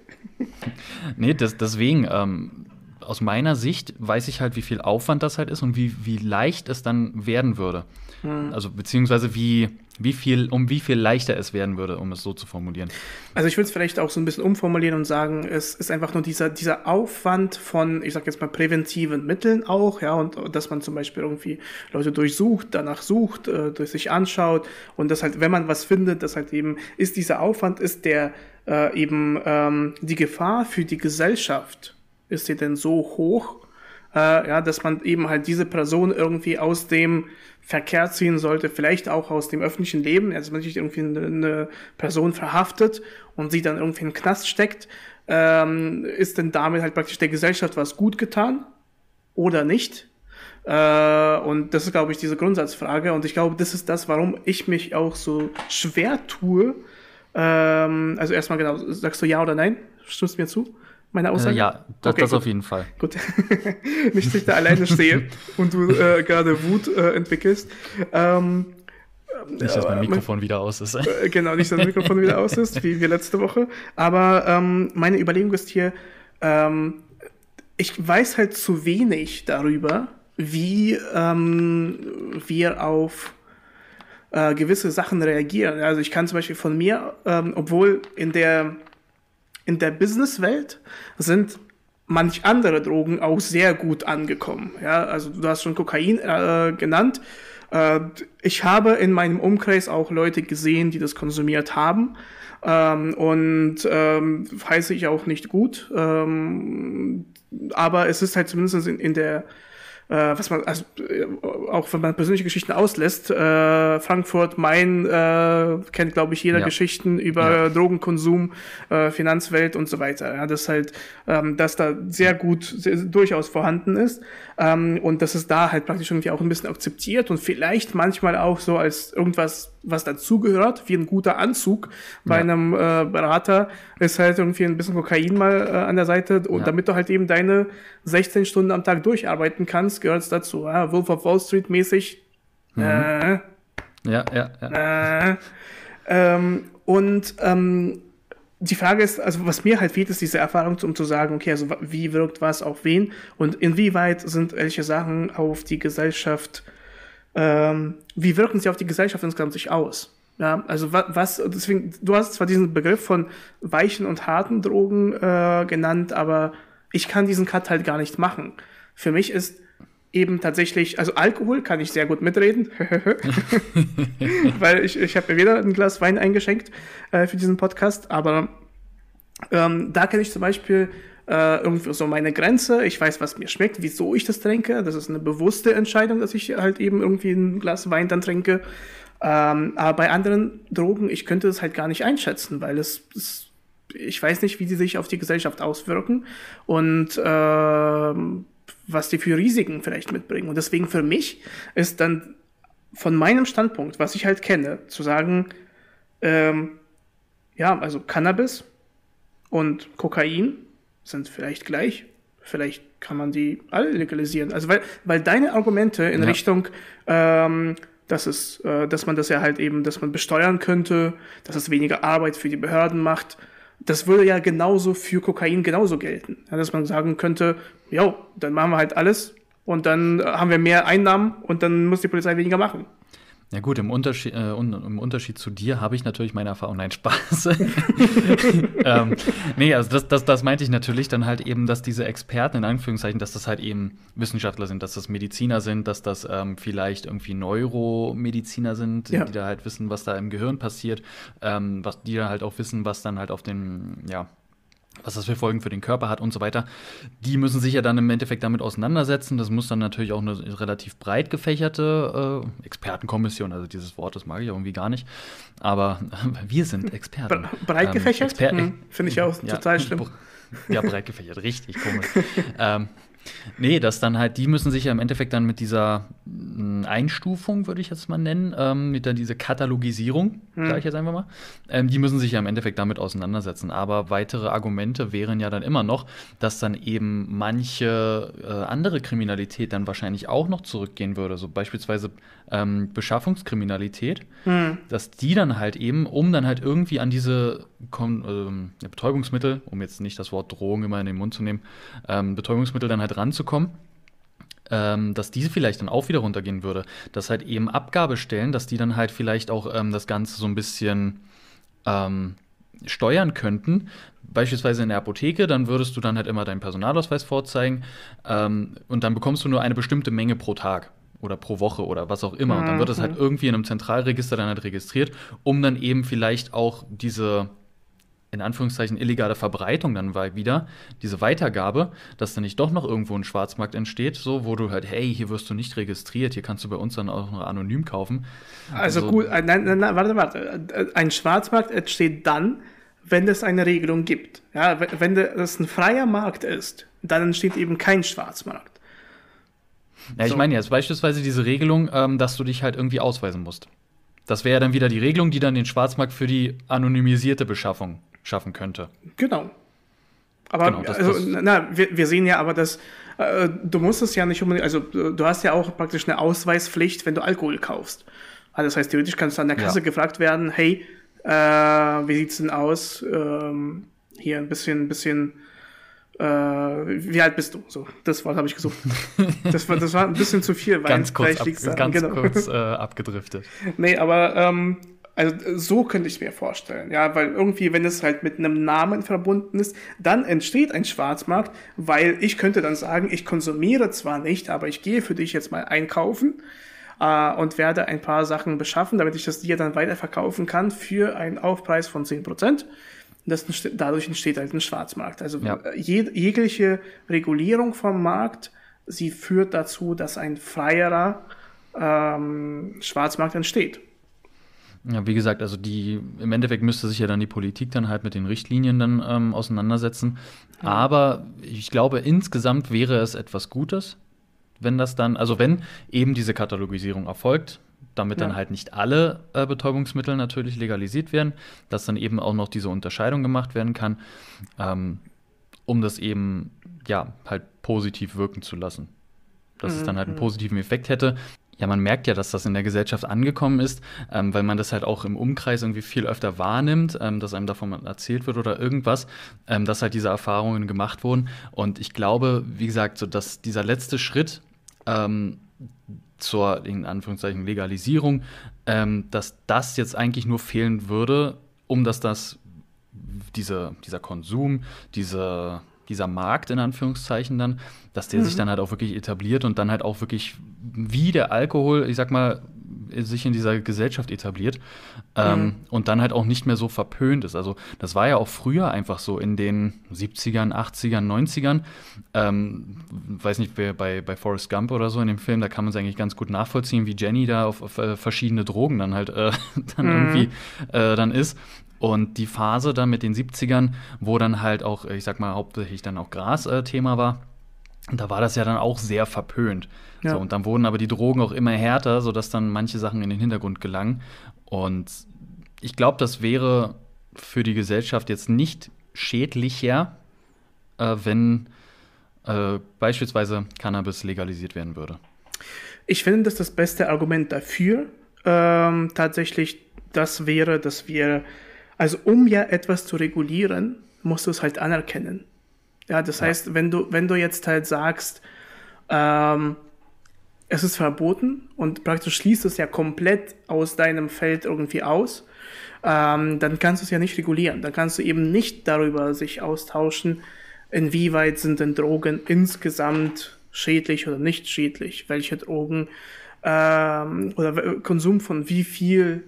nee, das, deswegen, ähm, aus meiner Sicht weiß ich halt, wie viel Aufwand das halt ist und wie, wie leicht es dann werden würde. Hm. Also beziehungsweise wie, wie viel, um wie viel leichter es werden würde, um es so zu formulieren. Also ich würde es vielleicht auch so ein bisschen umformulieren und sagen, es ist einfach nur dieser, dieser Aufwand von, ich sag jetzt mal, präventiven Mitteln auch, ja, und dass man zum Beispiel irgendwie Leute durchsucht, danach sucht, äh, durch sich anschaut und das halt, wenn man was findet, das halt eben ist dieser Aufwand, ist der äh, eben ähm, die Gefahr für die Gesellschaft ist sie denn so hoch, äh, ja, dass man eben halt diese Person irgendwie aus dem Verkehr ziehen sollte, vielleicht auch aus dem öffentlichen Leben, also man sich irgendwie eine, eine, Person verhaftet und sie dann irgendwie in den Knast steckt, ähm, ist denn damit halt praktisch der Gesellschaft was gut getan oder nicht? Äh, und das ist, glaube ich, diese Grundsatzfrage. Und ich glaube, das ist das, warum ich mich auch so schwer tue, ähm, also erstmal genau, sagst du ja oder nein? Stimmst du mir zu? Meine äh, Aussage? Äh, ja, das, okay, das auf jeden Fall. Gut. nicht, dass ich da alleine stehe und du äh, gerade Wut äh, entwickelst. Ähm, nicht, dass mein äh, Mikrofon mein, wieder aus ist. Äh, genau, nicht, dass das Mikrofon wieder aus ist, wie, wie letzte Woche. Aber ähm, meine Überlegung ist hier, ähm, ich weiß halt zu wenig darüber, wie ähm, wir auf äh, gewisse Sachen reagieren. Also ich kann zum Beispiel von mir, ähm, obwohl in der, in der Businesswelt sind manch andere Drogen auch sehr gut angekommen. Ja, also du hast schon Kokain äh, genannt. Äh, ich habe in meinem Umkreis auch Leute gesehen, die das konsumiert haben. Ähm, und ähm, heiße ich auch nicht gut. Ähm, aber es ist halt zumindest in, in der äh, was man, also äh, auch wenn man persönliche Geschichten auslässt, äh, Frankfurt, Main äh, kennt, glaube ich, jeder ja. Geschichten über ja. Drogenkonsum, äh, Finanzwelt und so weiter. Ja, das halt, ähm, dass da sehr gut, sehr, durchaus vorhanden ist ähm, und dass es da halt praktisch irgendwie auch ein bisschen akzeptiert und vielleicht manchmal auch so als irgendwas was dazugehört, wie ein guter Anzug bei ja. einem äh, Berater, ist halt irgendwie ein bisschen Kokain mal äh, an der Seite. Und ja. damit du halt eben deine 16 Stunden am Tag durcharbeiten kannst, gehört es dazu. Ja, Wolf of Wall Street mäßig. Mhm. Äh, ja, ja, ja. Äh, ähm, und ähm, die Frage ist, also was mir halt fehlt, ist diese Erfahrung, um zu sagen, okay, also wie wirkt was auf wen und inwieweit sind welche Sachen auf die Gesellschaft, ähm, wie wirken sie auf die Gesellschaft insgesamt sich aus? Ja, also was, was, deswegen, du hast zwar diesen Begriff von weichen und harten Drogen äh, genannt, aber ich kann diesen Cut halt gar nicht machen. Für mich ist eben tatsächlich, also Alkohol kann ich sehr gut mitreden, weil ich, ich habe mir wieder ein Glas Wein eingeschenkt äh, für diesen Podcast, aber ähm, da kenne ich zum Beispiel äh, irgendwie so meine Grenze. Ich weiß, was mir schmeckt, wieso ich das trinke. Das ist eine bewusste Entscheidung, dass ich halt eben irgendwie ein Glas Wein dann trinke. Ähm, aber bei anderen Drogen, ich könnte es halt gar nicht einschätzen, weil es, es ich weiß nicht, wie die sich auf die Gesellschaft auswirken. Und ähm, was die für Risiken vielleicht mitbringen. Und deswegen für mich ist dann von meinem Standpunkt, was ich halt kenne, zu sagen, ähm, ja, also Cannabis und Kokain sind vielleicht gleich. Vielleicht kann man die alle legalisieren. Also weil, weil deine Argumente in ja. Richtung, ähm, dass es, äh, dass man das ja halt eben, dass man besteuern könnte, dass es weniger Arbeit für die Behörden macht, das würde ja genauso für Kokain genauso gelten. Ja, dass man sagen könnte, jo, dann machen wir halt alles und dann haben wir mehr Einnahmen und dann muss die Polizei weniger machen. Ja gut, im Unterschied, äh, im Unterschied zu dir habe ich natürlich meine Erfahrung. Nein, Spaß. ähm, nee, also das, das, das meinte ich natürlich dann halt eben, dass diese Experten in Anführungszeichen, dass das halt eben Wissenschaftler sind, dass das Mediziner sind, dass das ähm, vielleicht irgendwie Neuromediziner sind, ja. die da halt wissen, was da im Gehirn passiert, ähm, was die da halt auch wissen, was dann halt auf den, ja, was das für Folgen für den Körper hat und so weiter. Die müssen sich ja dann im Endeffekt damit auseinandersetzen. Das muss dann natürlich auch eine relativ breit gefächerte äh, Expertenkommission, also dieses Wort, das mag ich irgendwie gar nicht. Aber äh, wir sind Experten. Breit ähm, gefächert? Ähm, hm, Finde ich auch ja, total schlimm. Ja, breit gefächert, richtig komisch. ähm, Nee, das dann halt, die müssen sich ja im Endeffekt dann mit dieser hm, Einstufung, würde ich jetzt mal nennen, ähm, mit dann diese Katalogisierung, hm. sage ich jetzt einfach mal, ähm, die müssen sich ja im Endeffekt damit auseinandersetzen. Aber weitere Argumente wären ja dann immer noch, dass dann eben manche äh, andere Kriminalität dann wahrscheinlich auch noch zurückgehen würde. So beispielsweise ähm, Beschaffungskriminalität, hm. dass die dann halt eben, um dann halt irgendwie an diese Kon ähm, Betäubungsmittel, um jetzt nicht das Wort Drohung immer in den Mund zu nehmen, ähm, Betäubungsmittel dann halt ranzukommen, ähm, dass diese vielleicht dann auch wieder runtergehen würde. Dass halt eben Abgabestellen, dass die dann halt vielleicht auch ähm, das Ganze so ein bisschen ähm, steuern könnten. Beispielsweise in der Apotheke, dann würdest du dann halt immer deinen Personalausweis vorzeigen ähm, und dann bekommst du nur eine bestimmte Menge pro Tag oder pro Woche oder was auch immer. Und dann wird das halt mhm. irgendwie in einem Zentralregister dann halt registriert, um dann eben vielleicht auch diese in Anführungszeichen illegale Verbreitung dann wieder, diese Weitergabe, dass dann nicht doch noch irgendwo ein Schwarzmarkt entsteht, so, wo du halt, hey, hier wirst du nicht registriert, hier kannst du bei uns dann auch noch anonym kaufen. Also, also gut, äh, nein, nein, nein, warte, warte. Äh, ein Schwarzmarkt entsteht dann, wenn es eine Regelung gibt. Ja, wenn es ein freier Markt ist, dann entsteht eben kein Schwarzmarkt. Ja, ich so. meine jetzt beispielsweise diese Regelung, ähm, dass du dich halt irgendwie ausweisen musst. Das wäre ja dann wieder die Regelung, die dann den Schwarzmarkt für die anonymisierte Beschaffung schaffen könnte. Genau. Aber genau, das, also, das na, wir, wir, sehen ja aber, dass äh, du musst es ja nicht unbedingt, also du hast ja auch praktisch eine Ausweispflicht, wenn du Alkohol kaufst. Also das heißt, theoretisch kannst du an der Kasse ja. gefragt werden, hey, äh, wie sieht's denn aus? Ähm, hier ein bisschen, ein bisschen äh, wie alt bist du? So, das Wort habe ich gesucht. Das war, das war ein bisschen zu viel, weil ganz kurz, ab, ganz genau. kurz äh, abgedriftet. Nee, aber ähm, also so könnte ich mir vorstellen, ja, weil irgendwie, wenn es halt mit einem Namen verbunden ist, dann entsteht ein Schwarzmarkt, weil ich könnte dann sagen, ich konsumiere zwar nicht, aber ich gehe für dich jetzt mal einkaufen äh, und werde ein paar Sachen beschaffen, damit ich das dir dann weiterverkaufen kann für einen Aufpreis von 10%. Das, dadurch entsteht halt ein Schwarzmarkt. Also ja. jeg jegliche Regulierung vom Markt, sie führt dazu, dass ein freierer ähm, Schwarzmarkt entsteht. Ja, wie gesagt, also die im Endeffekt müsste sich ja dann die Politik dann halt mit den Richtlinien dann ähm, auseinandersetzen. Ja. Aber ich glaube, insgesamt wäre es etwas Gutes, wenn das dann, also wenn eben diese Katalogisierung erfolgt, damit ja. dann halt nicht alle äh, Betäubungsmittel natürlich legalisiert werden, dass dann eben auch noch diese Unterscheidung gemacht werden kann, ähm, um das eben ja halt positiv wirken zu lassen. Dass mhm. es dann halt einen mhm. positiven Effekt hätte. Ja, man merkt ja, dass das in der Gesellschaft angekommen ist, ähm, weil man das halt auch im Umkreis irgendwie viel öfter wahrnimmt, ähm, dass einem davon erzählt wird oder irgendwas, ähm, dass halt diese Erfahrungen gemacht wurden. Und ich glaube, wie gesagt, so dass dieser letzte Schritt ähm, zur, in Anführungszeichen, Legalisierung, ähm, dass das jetzt eigentlich nur fehlen würde, um dass das, diese, dieser Konsum, diese, dieser Markt in Anführungszeichen dann, dass der mhm. sich dann halt auch wirklich etabliert und dann halt auch wirklich wie der Alkohol, ich sag mal, sich in dieser Gesellschaft etabliert ähm, mhm. und dann halt auch nicht mehr so verpönt ist. Also das war ja auch früher einfach so in den 70ern, 80ern, 90ern. Ähm, weiß nicht, bei, bei Forrest Gump oder so in dem Film, da kann man es eigentlich ganz gut nachvollziehen, wie Jenny da auf, auf äh, verschiedene Drogen dann halt äh, dann mhm. irgendwie äh, dann ist. Und die Phase dann mit den 70ern, wo dann halt auch, ich sag mal, hauptsächlich dann auch Gras äh, Thema war, da war das ja dann auch sehr verpönt. Ja. So, und dann wurden aber die Drogen auch immer härter, sodass dann manche Sachen in den Hintergrund gelangen. Und ich glaube, das wäre für die Gesellschaft jetzt nicht schädlicher, äh, wenn äh, beispielsweise Cannabis legalisiert werden würde. Ich finde, dass das beste Argument dafür ähm, tatsächlich das wäre, dass wir, also um ja etwas zu regulieren, musst du es halt anerkennen. Ja, das ja. heißt, wenn du, wenn du jetzt halt sagst, ähm, es ist verboten und praktisch schließt es ja komplett aus deinem Feld irgendwie aus, ähm, dann kannst du es ja nicht regulieren. Dann kannst du eben nicht darüber sich austauschen, inwieweit sind denn Drogen insgesamt schädlich oder nicht schädlich, welche Drogen ähm, oder Konsum von wie viel,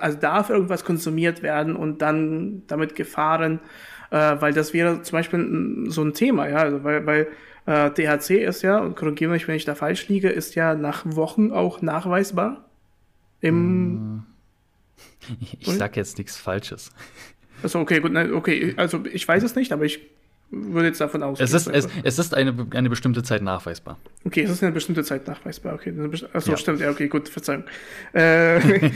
also darf irgendwas konsumiert werden und dann damit Gefahren, äh, weil das wäre zum Beispiel so ein Thema, ja, also weil, weil äh, THC ist ja, und korrigiere mich, wenn ich da falsch liege, ist ja nach Wochen auch nachweisbar. Im. Ich, ich sag jetzt nichts Falsches. Also okay, gut, okay, also ich weiß es nicht, aber ich würde jetzt davon ausgehen. Es ist, es, es ist eine, eine bestimmte Zeit nachweisbar. Okay, es ist eine bestimmte Zeit nachweisbar. Okay, achso, ja. stimmt, ja, okay, gut, Verzeihung. Äh,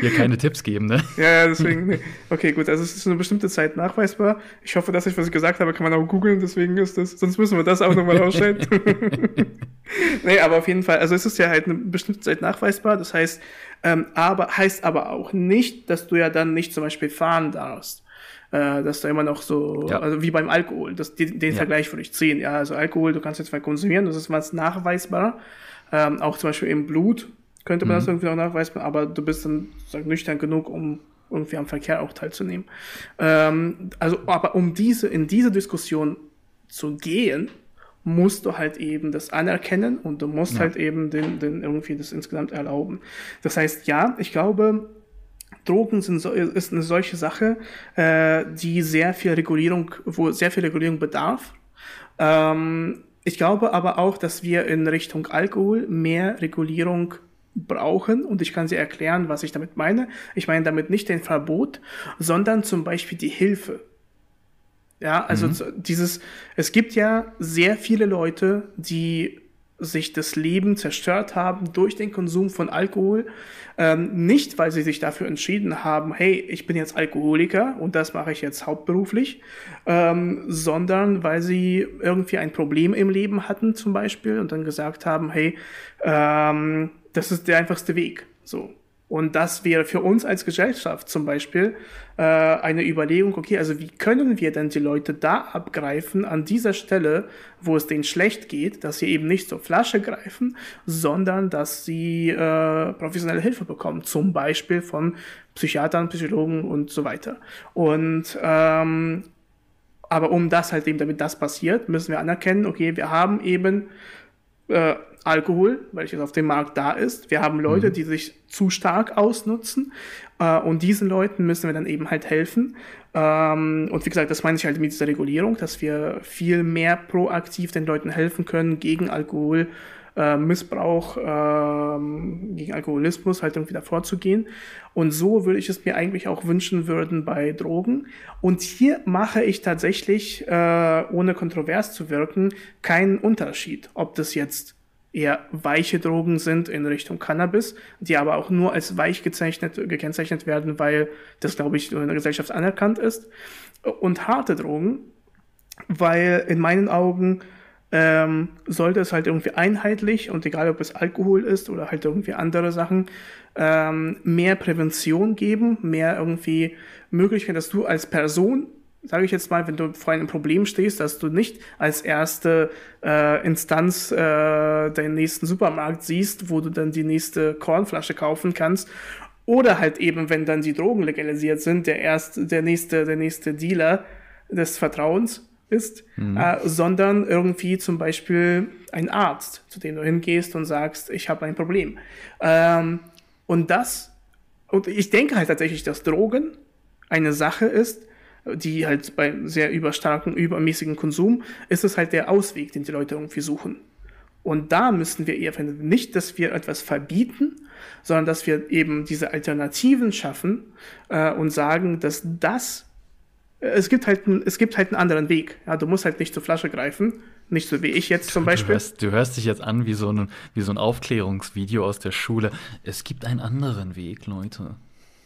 Hier keine Tipps geben, ne? Ja, deswegen, nee. okay, gut, also es ist eine bestimmte Zeit nachweisbar. Ich hoffe, dass ich, was ich gesagt habe, kann man auch googeln, deswegen ist das, sonst müssen wir das auch nochmal ausstellen. nee, aber auf jeden Fall, also es ist ja halt eine bestimmte Zeit nachweisbar, das heißt, ähm, aber, heißt aber auch nicht, dass du ja dann nicht zum Beispiel fahren darfst äh, dass da immer noch so, ja. also wie beim Alkohol, das, den, den ja. Vergleich würde ich ziehen. Ja, also Alkohol, du kannst jetzt mal konsumieren, das ist was nachweisbar. Ähm, auch zum Beispiel im Blut könnte man mhm. das irgendwie auch nachweisen, aber du bist dann sag, nüchtern genug, um irgendwie am Verkehr auch teilzunehmen. Ähm, also, aber um diese, in diese Diskussion zu gehen, musst du halt eben das anerkennen und du musst ja. halt eben den, den irgendwie das insgesamt erlauben. Das heißt, ja, ich glaube, Drogen sind so, ist eine solche Sache, äh, die sehr viel Regulierung, wo sehr viel Regulierung bedarf. Ähm, ich glaube aber auch, dass wir in Richtung Alkohol mehr Regulierung brauchen und ich kann sie erklären, was ich damit meine. Ich meine damit nicht den Verbot, sondern zum Beispiel die Hilfe. Ja, also mhm. dieses, es gibt ja sehr viele Leute, die sich das Leben zerstört haben durch den Konsum von Alkohol. Ähm, nicht, weil sie sich dafür entschieden haben, hey, ich bin jetzt Alkoholiker und das mache ich jetzt hauptberuflich, ähm, sondern weil sie irgendwie ein Problem im Leben hatten zum Beispiel und dann gesagt haben, hey, ähm, das ist der einfachste Weg. So. Und das wäre für uns als Gesellschaft zum Beispiel äh, eine Überlegung, okay, also wie können wir denn die Leute da abgreifen an dieser Stelle, wo es denen schlecht geht, dass sie eben nicht zur Flasche greifen, sondern dass sie äh, professionelle Hilfe bekommen, zum Beispiel von Psychiatern, Psychologen und so weiter. Und ähm, aber um das halt eben, damit das passiert, müssen wir anerkennen, okay, wir haben eben äh, Alkohol, welches auf dem Markt da ist. Wir haben Leute, mhm. die sich zu stark ausnutzen. Äh, und diesen Leuten müssen wir dann eben halt helfen. Ähm, und wie gesagt, das meine ich halt mit dieser Regulierung, dass wir viel mehr proaktiv den Leuten helfen können, gegen Alkohol, äh, Missbrauch, äh, gegen Alkoholismus halt irgendwie davor zu gehen. Und so würde ich es mir eigentlich auch wünschen würden bei Drogen. Und hier mache ich tatsächlich, äh, ohne kontrovers zu wirken, keinen Unterschied, ob das jetzt eher weiche Drogen sind in Richtung Cannabis, die aber auch nur als weich gezeichnet, gekennzeichnet werden, weil das, glaube ich, in der Gesellschaft anerkannt ist. Und harte Drogen, weil in meinen Augen ähm, sollte es halt irgendwie einheitlich und egal ob es Alkohol ist oder halt irgendwie andere Sachen, ähm, mehr Prävention geben, mehr irgendwie Möglichkeit, dass du als Person sage ich jetzt mal, wenn du vor einem Problem stehst, dass du nicht als erste äh, Instanz äh, deinen nächsten Supermarkt siehst, wo du dann die nächste Kornflasche kaufen kannst. Oder halt eben, wenn dann die Drogen legalisiert sind, der erste, der nächste, der nächste Dealer des Vertrauens ist, mhm. äh, sondern irgendwie zum Beispiel ein Arzt, zu dem du hingehst und sagst, ich habe ein Problem. Ähm, und das, und ich denke halt tatsächlich, dass Drogen eine Sache ist, die halt bei sehr überstarken, übermäßigen Konsum, ist es halt der Ausweg, den die Leute irgendwie suchen. Und da müssen wir eher finden, nicht, dass wir etwas verbieten, sondern dass wir eben diese Alternativen schaffen äh, und sagen, dass das, äh, es gibt halt, es gibt halt einen anderen Weg. Ja, du musst halt nicht zur Flasche greifen, nicht so wie ich jetzt zum Beispiel. Du hörst, du hörst dich jetzt an wie so, ein, wie so ein Aufklärungsvideo aus der Schule. Es gibt einen anderen Weg, Leute.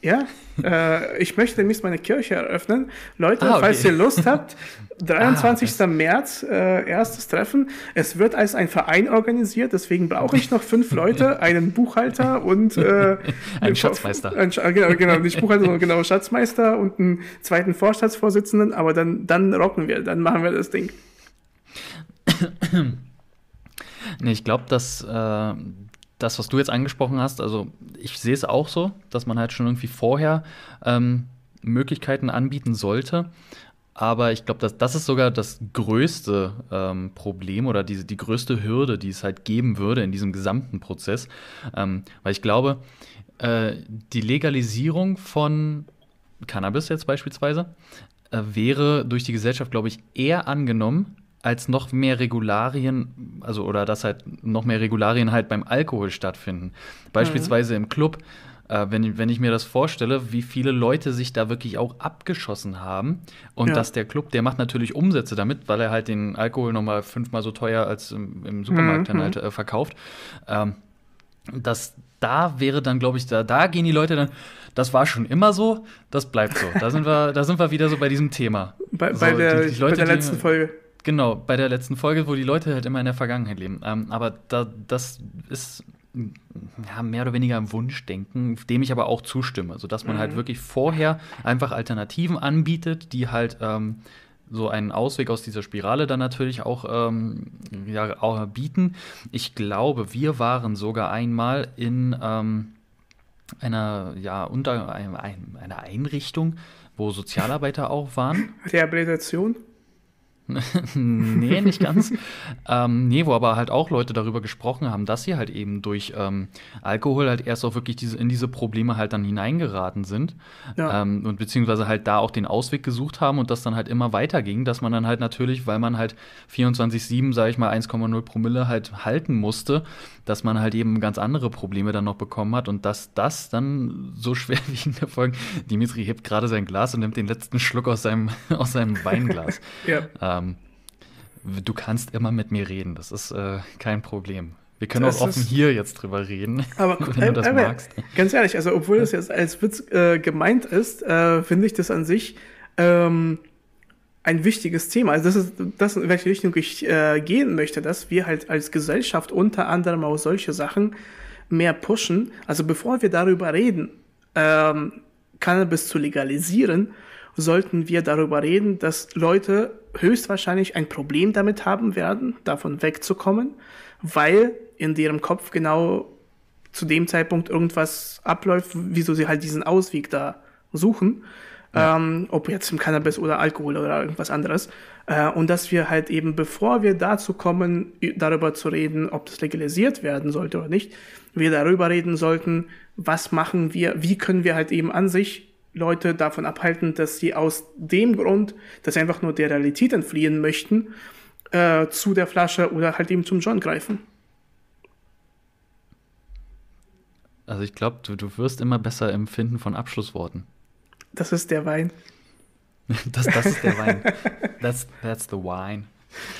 Ja, äh, ich möchte demnächst meine Kirche eröffnen. Leute, ah, okay. falls ihr Lust habt, 23. ah, März, äh, erstes Treffen. Es wird als ein Verein organisiert, deswegen brauche ich noch fünf Leute, einen Buchhalter und äh, einen Schatzmeister. Ein, genau, genau, nicht Buchhalter, sondern genau Schatzmeister und einen zweiten Vorstandsvorsitzenden, aber dann, dann rocken wir, dann machen wir das Ding. nee, ich glaube, dass äh, das, was du jetzt angesprochen hast, also ich sehe es auch so, dass man halt schon irgendwie vorher ähm, Möglichkeiten anbieten sollte. Aber ich glaube, das, das ist sogar das größte ähm, Problem oder die, die größte Hürde, die es halt geben würde in diesem gesamten Prozess. Ähm, weil ich glaube, äh, die Legalisierung von Cannabis jetzt beispielsweise äh, wäre durch die Gesellschaft, glaube ich, eher angenommen, als noch mehr Regularien, also oder dass halt noch mehr Regularien halt beim Alkohol stattfinden. Beispielsweise mhm. im Club, äh, wenn, wenn ich mir das vorstelle, wie viele Leute sich da wirklich auch abgeschossen haben und ja. dass der Club, der macht natürlich Umsätze damit, weil er halt den Alkohol nochmal fünfmal so teuer als im, im Supermarkt mhm. dann halt äh, verkauft. Ähm, dass da wäre dann, glaube ich, da, da gehen die Leute dann, das war schon immer so, das bleibt so. Da sind wir, da sind wir wieder so bei diesem Thema. Bei, so, bei der, die, die Leute, bei der letzten die, Folge. Genau, bei der letzten Folge, wo die Leute halt immer in der Vergangenheit leben. Ähm, aber da, das ist ja, mehr oder weniger ein Wunschdenken, dem ich aber auch zustimme. Sodass man halt mhm. halt wirklich vorher einfach Alternativen anbietet, die halt ähm, so einen Ausweg aus dieser Spirale dann natürlich auch, ähm, ja, auch bieten. Ich glaube, wir waren sogar einmal in ähm, einer, ja, unter ein, einer Einrichtung, wo Sozialarbeiter auch waren. Rehabilitation? nee, nicht ganz. ähm, nee, wo aber halt auch Leute darüber gesprochen haben, dass sie halt eben durch ähm, Alkohol halt erst auch wirklich diese, in diese Probleme halt dann hineingeraten sind. Ja. Ähm, und beziehungsweise halt da auch den Ausweg gesucht haben und das dann halt immer weiterging, dass man dann halt natürlich, weil man halt 24-7, sage ich mal, 1,0 Promille halt halten musste, dass man halt eben ganz andere Probleme dann noch bekommen hat und dass das dann so schwerwiegende Folgen. Dimitri hebt gerade sein Glas und nimmt den letzten Schluck aus seinem, aus seinem Weinglas. ja. Ähm, du kannst immer mit mir reden, das ist äh, kein Problem. Wir können das auch offen hier jetzt drüber reden, aber, wenn du das äh, magst. Ganz ehrlich, also obwohl das jetzt als Witz äh, gemeint ist, äh, finde ich das an sich ähm, ein wichtiges Thema. Also das ist das, in welche Richtung ich äh, gehen möchte, dass wir halt als Gesellschaft unter anderem auch solche Sachen mehr pushen. Also bevor wir darüber reden, ähm, Cannabis zu legalisieren, sollten wir darüber reden, dass Leute höchstwahrscheinlich ein Problem damit haben werden, davon wegzukommen, weil in deren Kopf genau zu dem Zeitpunkt irgendwas abläuft, wieso sie halt diesen Ausweg da suchen. Ja. Ähm, ob jetzt im Cannabis oder Alkohol oder irgendwas anderes. Äh, und dass wir halt eben, bevor wir dazu kommen, darüber zu reden, ob das legalisiert werden sollte oder nicht, wir darüber reden sollten, was machen wir, wie können wir halt eben an sich Leute davon abhalten, dass sie aus dem Grund, dass sie einfach nur der Realität entfliehen möchten, äh, zu der Flasche oder halt eben zum John greifen. Also ich glaube, du, du wirst immer besser im Finden von Abschlussworten. Das ist der Wein. das, das ist der Wein. That's, that's the wine.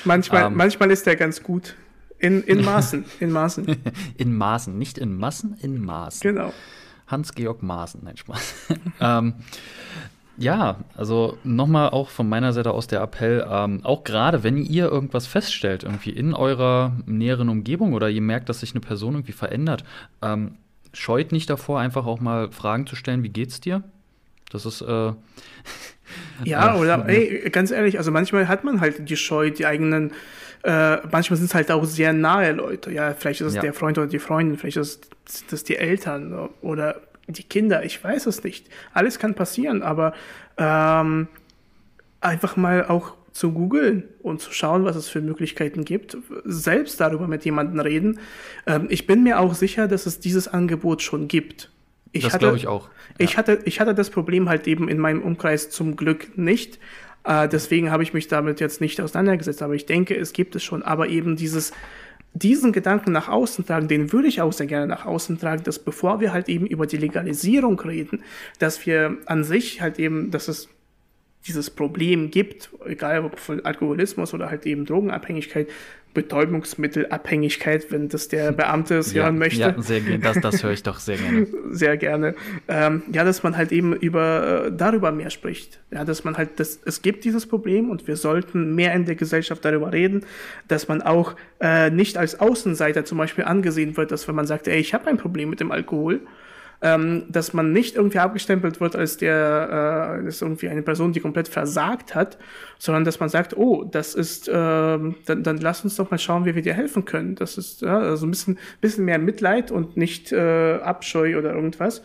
Manchmal, um, ähm. manchmal ist der ganz gut. In, in Maßen, in Maßen. in Maßen, nicht in Massen, in Maßen. Genau. Hans-Georg Maaßen, nein, Spaß. ähm, ja, also nochmal auch von meiner Seite aus der Appell, ähm, auch gerade wenn ihr irgendwas feststellt, irgendwie in eurer näheren Umgebung oder ihr merkt, dass sich eine Person irgendwie verändert, ähm, scheut nicht davor, einfach auch mal Fragen zu stellen, wie geht's dir? Das ist äh, Ja, oder ey, ganz ehrlich, also manchmal hat man halt die Scheu, die eigenen, äh, manchmal sind es halt auch sehr nahe Leute. Ja, vielleicht ist es ja. der Freund oder die Freundin, vielleicht ist es die Eltern oder die Kinder, ich weiß es nicht. Alles kann passieren, aber ähm, einfach mal auch zu googeln und zu schauen, was es für Möglichkeiten gibt, selbst darüber mit jemandem reden. Ähm, ich bin mir auch sicher, dass es dieses Angebot schon gibt. Ich das glaube ich auch. Ja. Ich, hatte, ich hatte das Problem halt eben in meinem Umkreis zum Glück nicht. Äh, deswegen habe ich mich damit jetzt nicht auseinandergesetzt. Aber ich denke, es gibt es schon. Aber eben dieses, diesen Gedanken nach außen tragen, den würde ich auch sehr gerne nach außen tragen, dass bevor wir halt eben über die Legalisierung reden, dass wir an sich halt eben, dass es dieses Problem gibt, egal ob von Alkoholismus oder halt eben Drogenabhängigkeit, Betäubungsmittelabhängigkeit, wenn das der Beamte es ja, hören möchte. Ja, sehr gerne. Das, das höre ich doch sehr gerne. sehr gerne. Ähm, ja, dass man halt eben über äh, darüber mehr spricht. Ja, dass man halt, das, es gibt dieses Problem und wir sollten mehr in der Gesellschaft darüber reden, dass man auch äh, nicht als Außenseiter zum Beispiel angesehen wird, dass wenn man sagt, ey, ich habe ein Problem mit dem Alkohol, ähm, dass man nicht irgendwie abgestempelt wird als der, äh, ist irgendwie eine Person, die komplett versagt hat, sondern dass man sagt, oh, das ist, äh, dann, dann lass uns doch mal schauen, wie wir dir helfen können. Das ist ja, also ein bisschen, bisschen mehr Mitleid und nicht äh, Abscheu oder irgendwas.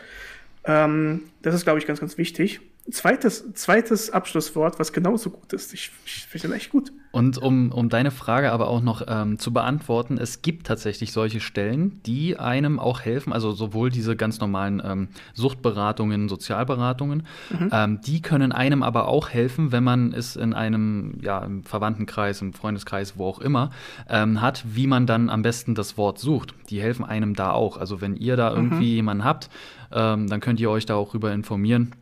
Ähm, das ist, glaube ich, ganz, ganz wichtig. Zweites, zweites Abschlusswort, was genauso gut ist. Ich, ich finde das echt gut. Und um, um deine Frage aber auch noch ähm, zu beantworten, es gibt tatsächlich solche Stellen, die einem auch helfen, also sowohl diese ganz normalen ähm, Suchtberatungen, Sozialberatungen, mhm. ähm, die können einem aber auch helfen, wenn man es in einem ja, im Verwandtenkreis, im Freundeskreis, wo auch immer, ähm, hat, wie man dann am besten das Wort sucht. Die helfen einem da auch. Also wenn ihr da irgendwie mhm. jemanden habt, ähm, dann könnt ihr euch da auch darüber informieren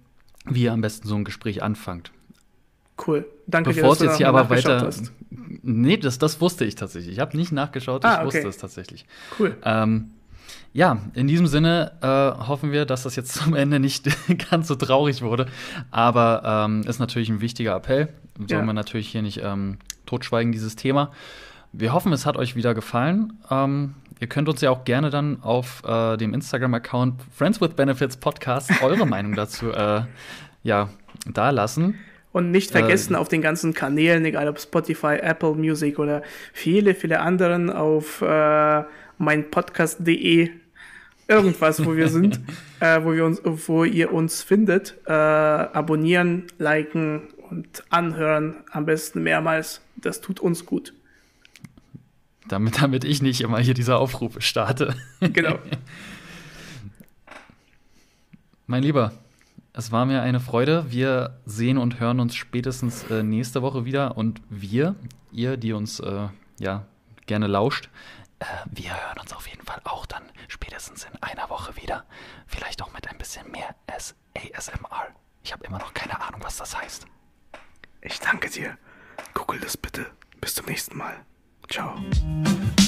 wie ihr am besten so ein Gespräch anfangt. Cool. Danke Bevor dir, dass es jetzt hier aber weiter. Hast. Nee, das, das wusste ich tatsächlich. Ich habe nicht nachgeschaut, ah, ich okay. wusste es tatsächlich. Cool. Ähm, ja, in diesem Sinne äh, hoffen wir, dass das jetzt zum Ende nicht ganz so traurig wurde. Aber ähm, ist natürlich ein wichtiger Appell. Sollen ja. wir natürlich hier nicht ähm, totschweigen, dieses Thema. Wir hoffen, es hat euch wieder gefallen. Ähm, Ihr könnt uns ja auch gerne dann auf äh, dem Instagram-Account Friends with Benefits Podcast eure Meinung dazu äh, ja, da lassen. Und nicht vergessen, äh, auf den ganzen Kanälen, egal ob Spotify, Apple Music oder viele, viele anderen, auf äh, meinpodcast.de irgendwas, wo wir sind, äh, wo, wir uns, wo ihr uns findet, äh, abonnieren, liken und anhören, am besten mehrmals. Das tut uns gut. Damit, damit ich nicht immer hier diese Aufrufe starte. Genau. mein Lieber, es war mir eine Freude. Wir sehen und hören uns spätestens äh, nächste Woche wieder. Und wir, ihr, die uns äh, ja gerne lauscht, äh, wir hören uns auf jeden Fall auch dann spätestens in einer Woche wieder. Vielleicht auch mit ein bisschen mehr ASMR. Ich habe immer noch keine Ahnung, was das heißt. Ich danke dir. Google das bitte. Bis zum nächsten Mal. Ciao.